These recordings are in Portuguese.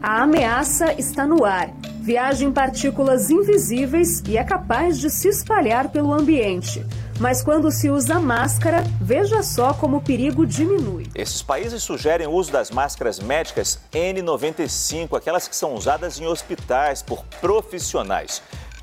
A ameaça está no ar. Viaja em partículas invisíveis e é capaz de se espalhar pelo ambiente. Mas quando se usa máscara, veja só como o perigo diminui. Esses países sugerem o uso das máscaras médicas N95, aquelas que são usadas em hospitais por profissionais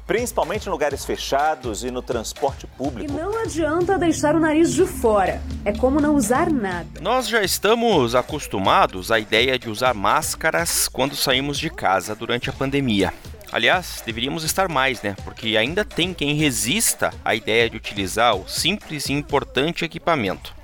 principalmente em lugares fechados e no transporte público. E não adianta deixar o nariz de fora. É como não usar nada. Nós já estamos acostumados à ideia de usar máscaras quando saímos de casa durante a pandemia. Aliás, deveríamos estar mais, né? Porque ainda tem quem resista à ideia de utilizar o simples e importante equipamento.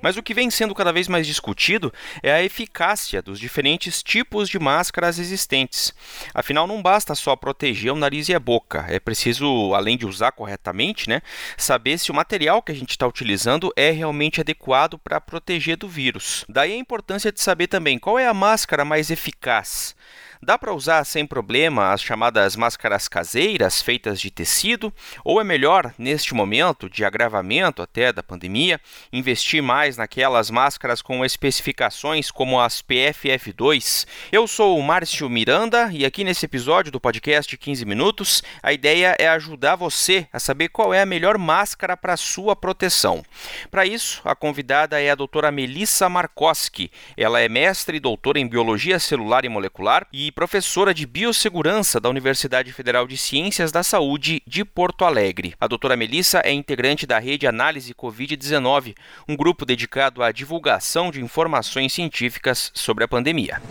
Mas o que vem sendo cada vez mais discutido é a eficácia dos diferentes tipos de máscaras existentes. Afinal, não basta só proteger o nariz e a boca, é preciso, além de usar corretamente, né, saber se o material que a gente está utilizando é realmente adequado para proteger do vírus. Daí a importância de saber também qual é a máscara mais eficaz. Dá para usar sem problema as chamadas máscaras caseiras feitas de tecido? Ou é melhor, neste momento de agravamento até da pandemia, investir mais naquelas máscaras com especificações como as PFF2? Eu sou o Márcio Miranda e aqui nesse episódio do podcast 15 Minutos, a ideia é ajudar você a saber qual é a melhor máscara para sua proteção. Para isso, a convidada é a doutora Melissa Markoski. Ela é mestre e doutora em Biologia Celular e Molecular e e professora de Biossegurança da Universidade Federal de Ciências da Saúde de Porto Alegre. A doutora Melissa é integrante da Rede Análise Covid-19, um grupo dedicado à divulgação de informações científicas sobre a pandemia.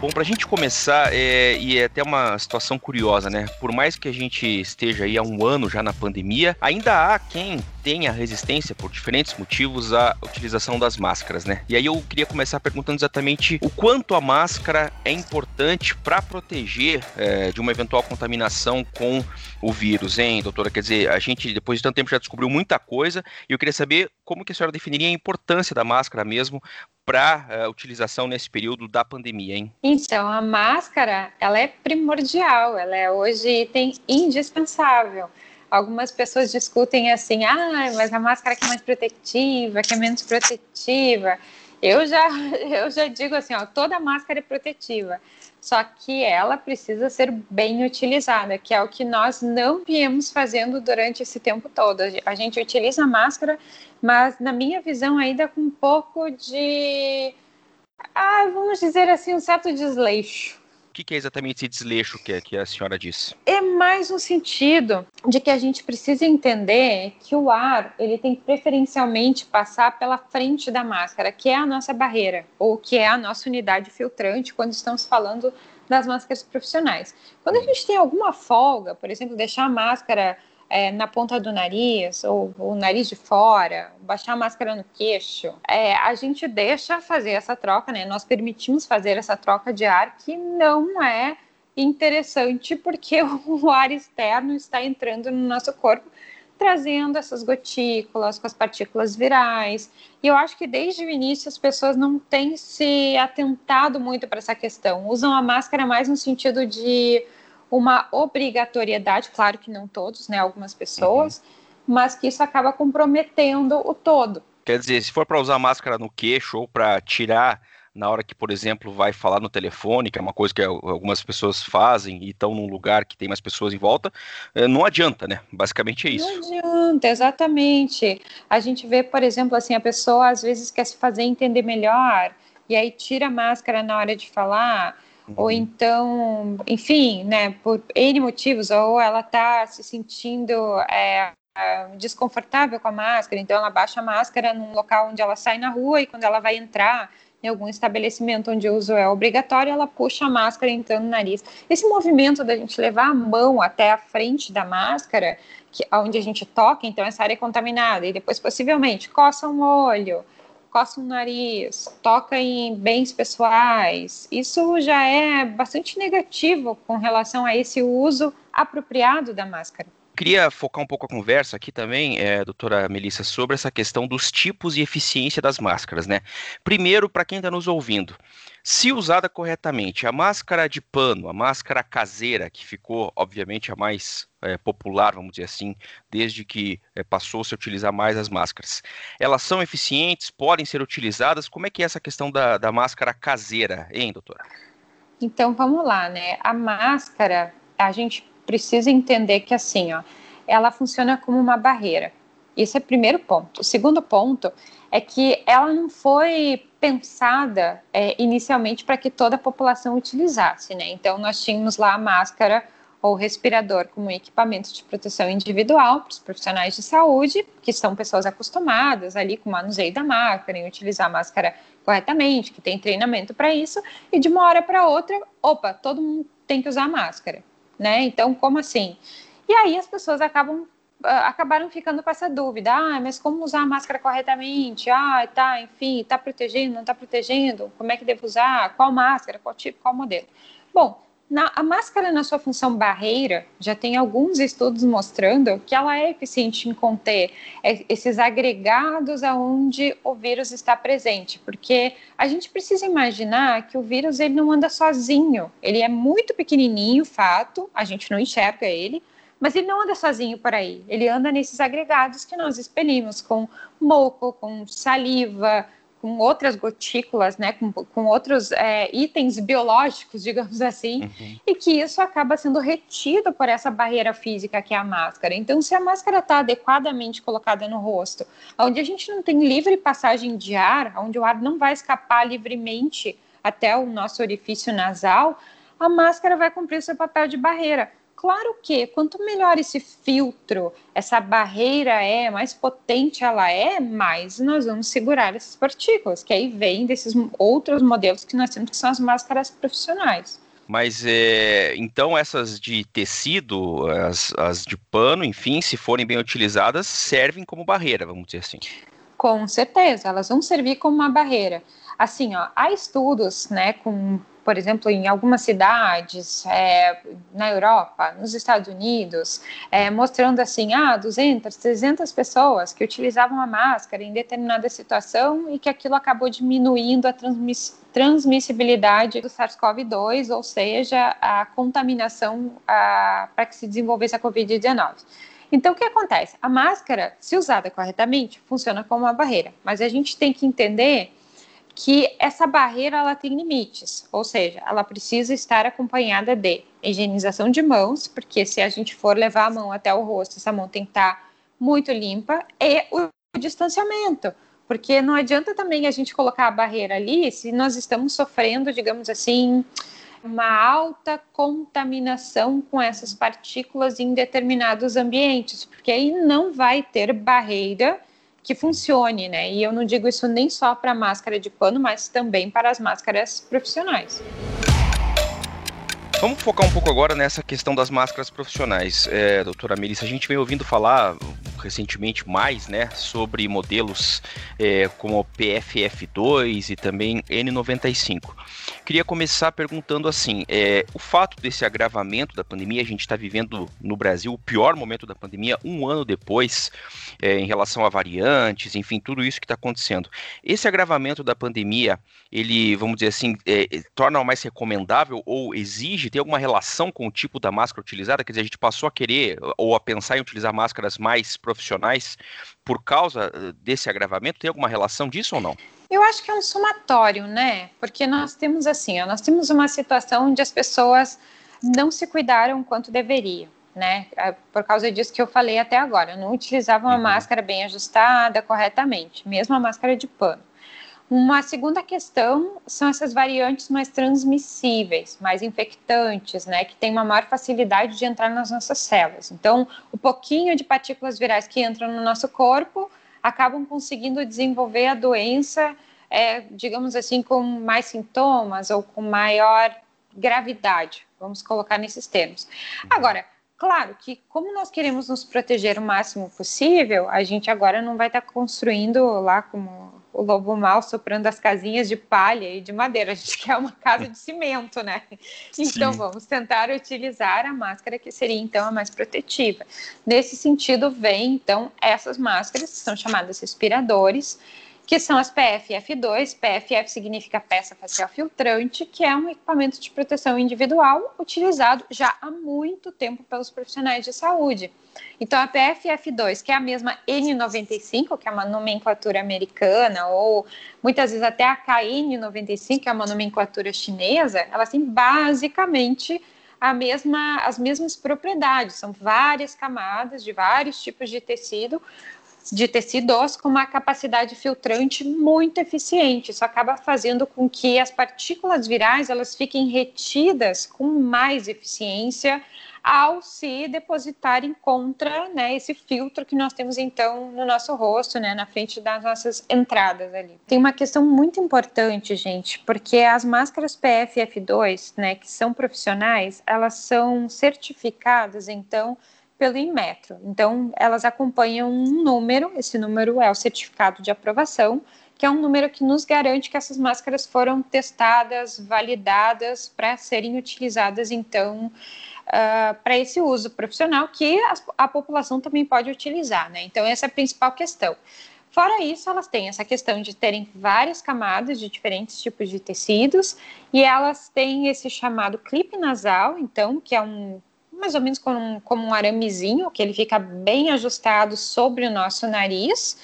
Bom, para a gente começar, é, e é até uma situação curiosa, né? Por mais que a gente esteja aí há um ano já na pandemia, ainda há quem tenha resistência por diferentes motivos à utilização das máscaras, né? E aí eu queria começar perguntando exatamente o quanto a máscara é importante para proteger é, de uma eventual contaminação com o vírus, hein, doutora? Quer dizer, a gente depois de tanto tempo já descobriu muita coisa e eu queria saber como que a senhora definiria a importância da máscara mesmo para uh, eh, utilização nesse período da pandemia, hein? Então, a máscara, ela é primordial, ela é hoje item indispensável. Algumas pessoas discutem assim, ah, mas a máscara que é mais protetiva, que é menos protetiva. Eu já, eu já digo assim, ó, toda máscara é protetiva, só que ela precisa ser bem utilizada, que é o que nós não viemos fazendo durante esse tempo todo. A gente utiliza a máscara, mas na minha visão ainda com um pouco de, ah, vamos dizer assim, um certo desleixo. O que, é exatamente esse desleixo que, que a senhora disse? É mais um sentido de que a gente precisa entender que o ar ele tem que preferencialmente passar pela frente da máscara, que é a nossa barreira, ou que é a nossa unidade filtrante quando estamos falando das máscaras profissionais. Quando a uhum. gente tem alguma folga, por exemplo, deixar a máscara é, na ponta do nariz, ou o nariz de fora, baixar a máscara no queixo, é, a gente deixa fazer essa troca, né? Nós permitimos fazer essa troca de ar que não é interessante porque o ar externo está entrando no nosso corpo trazendo essas gotículas com as partículas virais. E eu acho que desde o início as pessoas não têm se atentado muito para essa questão. Usam a máscara mais no sentido de uma obrigatoriedade, claro que não todos, né, algumas pessoas, uhum. mas que isso acaba comprometendo o todo. Quer dizer, se for para usar máscara no queixo ou para tirar na hora que, por exemplo, vai falar no telefone, que é uma coisa que algumas pessoas fazem e estão num lugar que tem mais pessoas em volta, eh, não adianta, né? Basicamente é isso. Não adianta, exatamente. A gente vê, por exemplo, assim, a pessoa às vezes quer se fazer entender melhor e aí tira a máscara na hora de falar Uhum. Ou então, enfim, né, por N motivos, ou ela está se sentindo é, desconfortável com a máscara, então ela baixa a máscara num local onde ela sai na rua e quando ela vai entrar em algum estabelecimento onde o uso é obrigatório, ela puxa a máscara entrando no nariz. Esse movimento da gente levar a mão até a frente da máscara, que, onde a gente toca, então essa área é contaminada, e depois possivelmente coça um olho, coça o nariz, toca em bens pessoais, isso já é bastante negativo com relação a esse uso apropriado da máscara. Queria focar um pouco a conversa aqui também, é, doutora Melissa, sobre essa questão dos tipos e eficiência das máscaras, né? Primeiro, para quem está nos ouvindo, se usada corretamente, a máscara de pano, a máscara caseira, que ficou, obviamente, a mais é, popular, vamos dizer assim, desde que é, passou-se a utilizar mais as máscaras, elas são eficientes, podem ser utilizadas? Como é que é essa questão da, da máscara caseira, hein, doutora? Então, vamos lá, né? A máscara, a gente precisa entender que assim, ó, ela funciona como uma barreira. Isso é o primeiro ponto. O segundo ponto é que ela não foi pensada é, inicialmente para que toda a população utilizasse, né? Então nós tínhamos lá a máscara ou respirador como equipamento de proteção individual para os profissionais de saúde, que são pessoas acostumadas ali com o manuseio da máscara, em utilizar a máscara corretamente, que tem treinamento para isso, e de uma hora para outra, opa, todo mundo tem que usar máscara né? Então, como assim? E aí as pessoas acabam ah, acabaram ficando com essa dúvida, ah, mas como usar a máscara corretamente? Ah, tá, enfim, tá protegendo, não tá protegendo? Como é que devo usar? Qual máscara? Qual tipo? Qual modelo? Bom, na, a máscara, na sua função barreira, já tem alguns estudos mostrando que ela é eficiente em conter é, esses agregados aonde o vírus está presente, porque a gente precisa imaginar que o vírus ele não anda sozinho, ele é muito pequenininho, fato, a gente não enxerga ele, mas ele não anda sozinho por aí, ele anda nesses agregados que nós expelimos com moco, com saliva, com outras gotículas, né, com, com outros é, itens biológicos, digamos assim, uhum. e que isso acaba sendo retido por essa barreira física que é a máscara. Então, se a máscara está adequadamente colocada no rosto, onde a gente não tem livre passagem de ar, onde o ar não vai escapar livremente até o nosso orifício nasal, a máscara vai cumprir seu papel de barreira. Claro que quanto melhor esse filtro, essa barreira é, mais potente ela é, mais nós vamos segurar essas partículas, que aí vem desses outros modelos que nós temos, que são as máscaras profissionais. Mas é, então essas de tecido, as, as de pano, enfim, se forem bem utilizadas, servem como barreira, vamos dizer assim. Com certeza, elas vão servir como uma barreira. Assim, ó, há estudos, né, com por exemplo, em algumas cidades é, na Europa, nos Estados Unidos, é, mostrando assim, ah, 200, 300 pessoas que utilizavam a máscara em determinada situação e que aquilo acabou diminuindo a transmiss transmissibilidade do SARS-CoV-2, ou seja, a contaminação para que se desenvolvesse a Covid-19. Então, o que acontece? A máscara, se usada corretamente, funciona como uma barreira, mas a gente tem que entender que essa barreira ela tem limites, ou seja, ela precisa estar acompanhada de higienização de mãos, porque se a gente for levar a mão até o rosto, essa mão tem que estar muito limpa, e o distanciamento, porque não adianta também a gente colocar a barreira ali se nós estamos sofrendo, digamos assim, uma alta contaminação com essas partículas em determinados ambientes, porque aí não vai ter barreira que funcione, né? E eu não digo isso nem só para máscara de pano, mas também para as máscaras profissionais. Vamos focar um pouco agora nessa questão das máscaras profissionais, é, doutora Melissa. A gente vem ouvindo falar recentemente mais, né, sobre modelos é, como PFF2 e também N95. Queria começar perguntando assim: é, o fato desse agravamento da pandemia, a gente está vivendo no Brasil o pior momento da pandemia, um ano depois, é, em relação a variantes, enfim, tudo isso que está acontecendo. Esse agravamento da pandemia, ele, vamos dizer assim, é, torna mais recomendável ou exige, tem alguma relação com o tipo da máscara utilizada? Quer dizer, a gente passou a querer ou a pensar em utilizar máscaras mais profissionais por causa eh, desse agravamento? Tem alguma relação disso ou não? Eu acho que é um somatório, né? Porque nós temos assim, nós temos uma situação onde as pessoas não se cuidaram quanto deveriam, né? É por causa disso que eu falei até agora, não utilizavam a uhum. máscara bem ajustada, corretamente, mesmo a máscara de pano. Uma segunda questão são essas variantes mais transmissíveis, mais infectantes, né, que têm uma maior facilidade de entrar nas nossas células. Então, o pouquinho de partículas virais que entram no nosso corpo acabam conseguindo desenvolver a doença, é, digamos assim, com mais sintomas ou com maior gravidade, vamos colocar nesses termos. Agora, claro que como nós queremos nos proteger o máximo possível, a gente agora não vai estar construindo lá como o lobo mal soprando as casinhas de palha e de madeira. A gente quer uma casa de cimento, né? Então Sim. vamos tentar utilizar a máscara que seria então a mais protetiva. Nesse sentido, vem então essas máscaras que são chamadas respiradores que são as PFF2. PFF significa peça facial filtrante, que é um equipamento de proteção individual utilizado já há muito tempo pelos profissionais de saúde. Então, a PFF2, que é a mesma N95, que é uma nomenclatura americana, ou muitas vezes até a KN95, que é uma nomenclatura chinesa, elas têm basicamente a mesma, as mesmas propriedades, são várias camadas de vários tipos de tecido, de tecidos com uma capacidade filtrante muito eficiente. Isso acaba fazendo com que as partículas virais elas fiquem retidas com mais eficiência ao se depositarem contra né, esse filtro que nós temos então no nosso rosto, né, na frente das nossas entradas ali. Tem uma questão muito importante, gente, porque as máscaras PFF2, né, que são profissionais, elas são certificadas então pelo Inmetro. Então, elas acompanham um número, esse número é o certificado de aprovação, que é um número que nos garante que essas máscaras foram testadas, validadas para serem utilizadas, então, uh, para esse uso profissional que a, a, população também pode utilizar, né? Então, essa é a principal questão. Fora isso, elas têm essa questão de terem várias camadas de diferentes tipos de tecidos e elas têm esse chamado clipe nasal, então, que é um mais ou menos como um, como um aramezinho, que ele fica bem ajustado sobre o nosso nariz.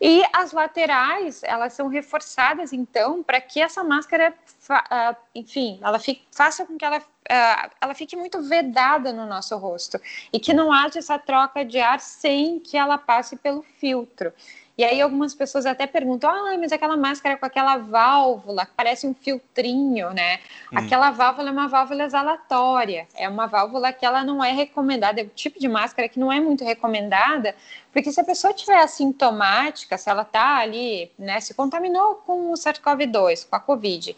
E as laterais, elas são reforçadas, então, para que essa máscara, uh, enfim, ela fique, faça com que ela, uh, ela fique muito vedada no nosso rosto e que não haja essa troca de ar sem que ela passe pelo filtro. E aí algumas pessoas até perguntam, ah, mas aquela máscara com aquela válvula, que parece um filtrinho, né? Hum. Aquela válvula é uma válvula exalatória, é uma válvula que ela não é recomendada, é o tipo de máscara que não é muito recomendada, porque se a pessoa tiver assintomática, se ela está ali, né, se contaminou com o SARS-CoV-2, com a Covid,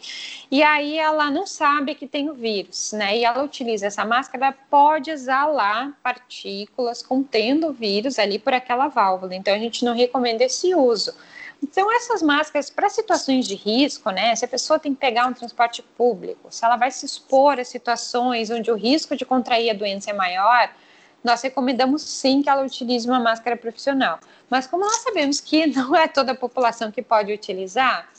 e aí ela não sabe que tem o vírus, né, e ela utiliza essa máscara, ela pode exalar partículas contendo o vírus ali por aquela válvula. Então a gente não recomenda esse uso. Então, essas máscaras, para situações de risco, né? Se a pessoa tem que pegar um transporte público, se ela vai se expor a situações onde o risco de contrair a doença é maior, nós recomendamos sim que ela utilize uma máscara profissional. Mas como nós sabemos que não é toda a população que pode utilizar,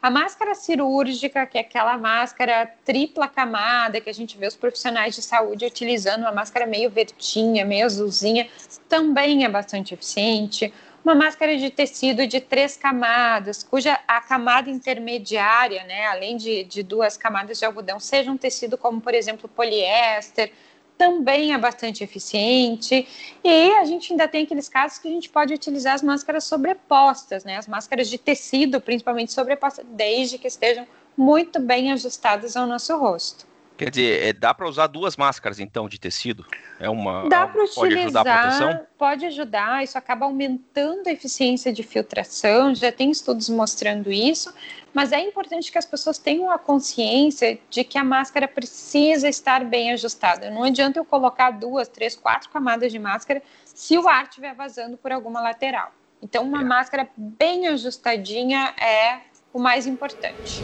a máscara cirúrgica, que é aquela máscara tripla camada que a gente vê os profissionais de saúde utilizando, uma máscara meio verdinha, meio azulzinha, também é bastante eficiente. Uma máscara de tecido de três camadas, cuja a camada intermediária, né, além de, de duas camadas de algodão, seja um tecido como, por exemplo, poliéster, também é bastante eficiente. E a gente ainda tem aqueles casos que a gente pode utilizar as máscaras sobrepostas, né? As máscaras de tecido, principalmente sobrepostas, desde que estejam muito bem ajustadas ao nosso rosto. Quer dizer, é, dá para usar duas máscaras então de tecido? É uma dá para utilizar, pode ajudar a proteção? Pode ajudar, isso acaba aumentando a eficiência de filtração. Já tem estudos mostrando isso, mas é importante que as pessoas tenham a consciência de que a máscara precisa estar bem ajustada. Não adianta eu colocar duas, três, quatro camadas de máscara se o ar estiver vazando por alguma lateral. Então, uma é. máscara bem ajustadinha é o mais importante.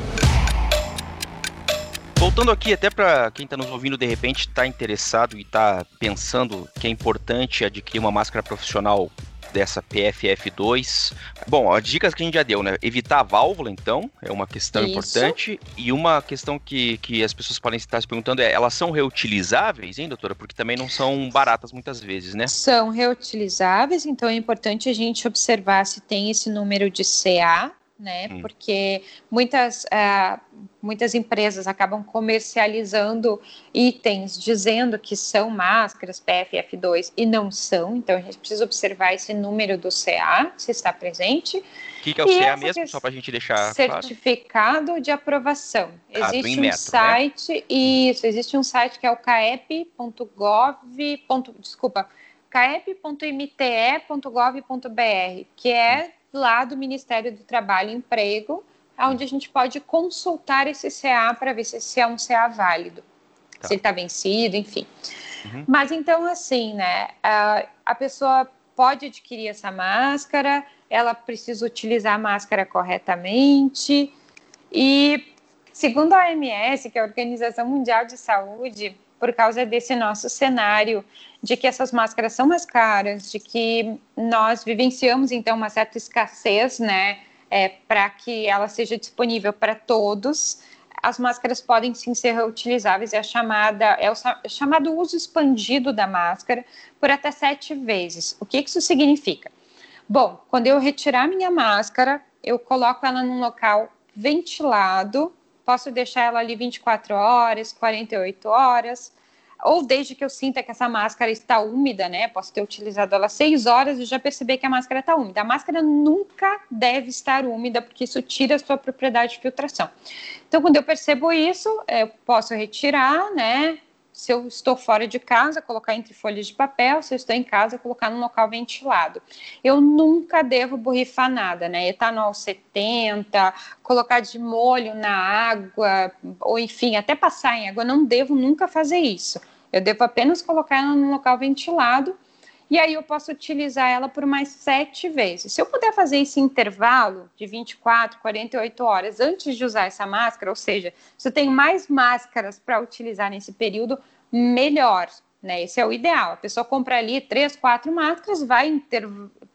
Voltando aqui, até para quem está nos ouvindo de repente está interessado e está pensando que é importante adquirir uma máscara profissional dessa PFF2. Bom, as dicas que a gente já deu, né? Evitar a válvula, então, é uma questão Isso. importante. E uma questão que, que as pessoas podem estar se perguntando é: elas são reutilizáveis, hein, doutora? Porque também não são baratas muitas vezes, né? São reutilizáveis, então é importante a gente observar se tem esse número de CA, né? Hum. Porque muitas, uh, muitas empresas acabam comercializando itens dizendo que são máscaras PFF2 e não são, então a gente precisa observar esse número do CA, se está presente. O que, que, é o e CA mesmo, só para a gente deixar Certificado claro? de aprovação. Ah, existe um né? site, né? isso, existe um site que é o caep.gov. Desculpa, caep.mte.gov.br, que é lá do Ministério do Trabalho e Emprego, onde a gente pode consultar esse CA para ver se esse é um CA válido, tá. se ele está vencido, enfim. Uhum. Mas então, assim, né, a, a pessoa pode adquirir essa máscara, ela precisa utilizar a máscara corretamente. E segundo a OMS, que é a Organização Mundial de Saúde, por causa desse nosso cenário de que essas máscaras são mais caras, de que nós vivenciamos então uma certa escassez, né, é, para que ela seja disponível para todos. As máscaras podem sim ser reutilizáveis, é a chamada é o chamado uso expandido da máscara por até sete vezes. O que isso significa? Bom, quando eu retirar minha máscara, eu coloco ela num local ventilado, posso deixar ela ali 24 horas, 48 horas, ou desde que eu sinta que essa máscara está úmida, né? Posso ter utilizado ela seis horas e já perceber que a máscara está úmida. A máscara nunca deve estar úmida, porque isso tira a sua propriedade de filtração. Então, quando eu percebo isso, eu posso retirar, né? Se eu estou fora de casa, colocar entre folhas de papel, se eu estou em casa, colocar num local ventilado. Eu nunca devo borrifar nada, né? Etanol 70, colocar de molho na água, ou enfim, até passar em água, não devo nunca fazer isso. Eu devo apenas colocar num local ventilado e aí eu posso utilizar ela por mais sete vezes. Se eu puder fazer esse intervalo de 24, 48 horas antes de usar essa máscara, ou seja, se eu tenho mais máscaras para utilizar nesse período, melhor. Né? Esse é o ideal. A pessoa compra ali três, quatro máscaras, vai inter...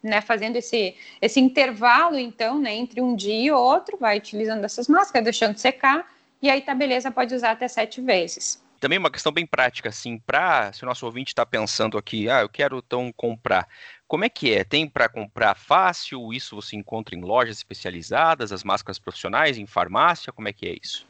né, fazendo esse, esse intervalo, então, né, entre um dia e outro, vai utilizando essas máscaras, deixando secar, e aí tá beleza, pode usar até sete vezes também uma questão bem prática, assim, para se o nosso ouvinte está pensando aqui, ah, eu quero então comprar. Como é que é? Tem para comprar fácil? Isso você encontra em lojas especializadas, as máscaras profissionais, em farmácia? Como é que é isso?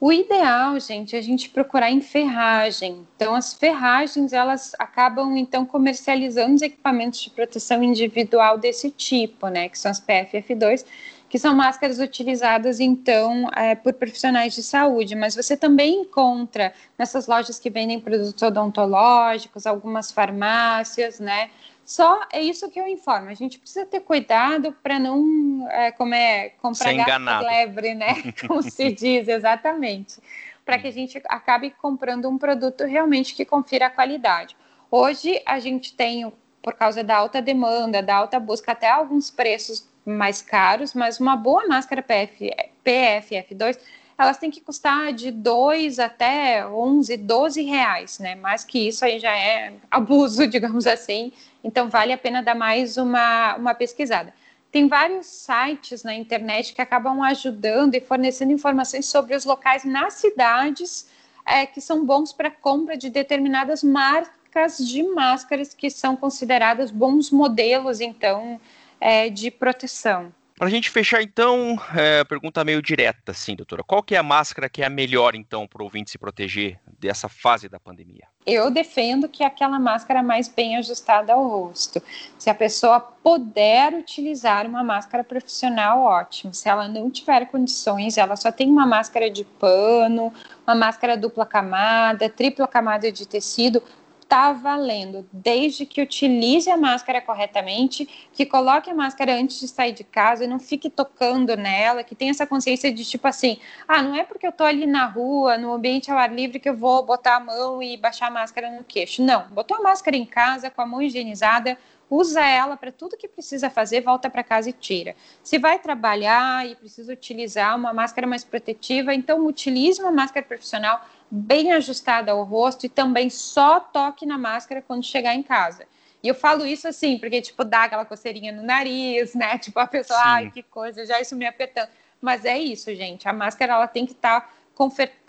O ideal, gente, é a gente procurar em ferragem. Então, as ferragens, elas acabam, então, comercializando os equipamentos de proteção individual desse tipo, né, que são as PFF2, que são máscaras utilizadas, então, é, por profissionais de saúde, mas você também encontra nessas lojas que vendem produtos odontológicos, algumas farmácias, né? Só é isso que eu informo. A gente precisa ter cuidado para não é, como é, comprar gato lebre, né? Como se diz, exatamente. Para que a gente acabe comprando um produto realmente que confira a qualidade. Hoje a gente tem, por causa da alta demanda, da alta busca, até alguns preços mais caros, mas uma boa máscara PF, PFF2 elas têm que custar de 2 até 11, 12 reais, né? Mais que isso aí já é abuso, digamos assim. Então vale a pena dar mais uma, uma pesquisada. Tem vários sites na internet que acabam ajudando e fornecendo informações sobre os locais nas cidades é, que são bons para compra de determinadas marcas de máscaras que são consideradas bons modelos, então, é, de proteção. Para a gente fechar, então, é, pergunta meio direta, assim, doutora. Qual que é a máscara que é a melhor, então, para o ouvinte se proteger dessa fase da pandemia? Eu defendo que é aquela máscara mais bem ajustada ao rosto. Se a pessoa puder utilizar uma máscara profissional, ótimo. Se ela não tiver condições, ela só tem uma máscara de pano, uma máscara dupla camada, tripla camada de tecido, está valendo, desde que utilize a máscara corretamente, que coloque a máscara antes de sair de casa e não fique tocando nela, que tenha essa consciência de tipo assim, ah, não é porque eu tô ali na rua, no ambiente ao ar livre, que eu vou botar a mão e baixar a máscara no queixo. Não, botou a máscara em casa, com a mão higienizada, usa ela para tudo que precisa fazer, volta para casa e tira. Se vai trabalhar e precisa utilizar uma máscara mais protetiva, então utilize uma máscara profissional bem ajustada ao rosto e também só toque na máscara quando chegar em casa. E eu falo isso assim, porque, tipo, dá aquela coceirinha no nariz, né? Tipo, a pessoa, Sim. ai, que coisa, já isso me apertando. Mas é isso, gente. A máscara, ela tem que estar tá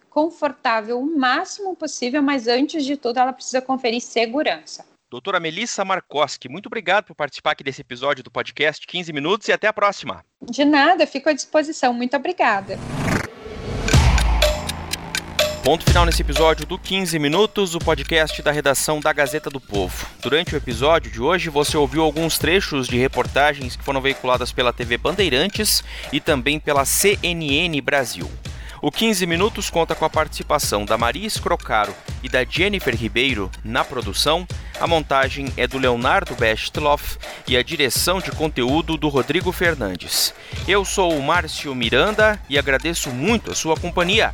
confortável o máximo possível, mas antes de tudo, ela precisa conferir segurança. Doutora Melissa Markoski, muito obrigado por participar aqui desse episódio do podcast 15 Minutos e até a próxima. De nada, fico à disposição. Muito obrigada. Ponto final nesse episódio do 15 Minutos, o podcast da redação da Gazeta do Povo. Durante o episódio de hoje, você ouviu alguns trechos de reportagens que foram veiculadas pela TV Bandeirantes e também pela CNN Brasil. O 15 Minutos conta com a participação da Maria Escrocaro e da Jennifer Ribeiro na produção. A montagem é do Leonardo Bestloff e a direção de conteúdo do Rodrigo Fernandes. Eu sou o Márcio Miranda e agradeço muito a sua companhia.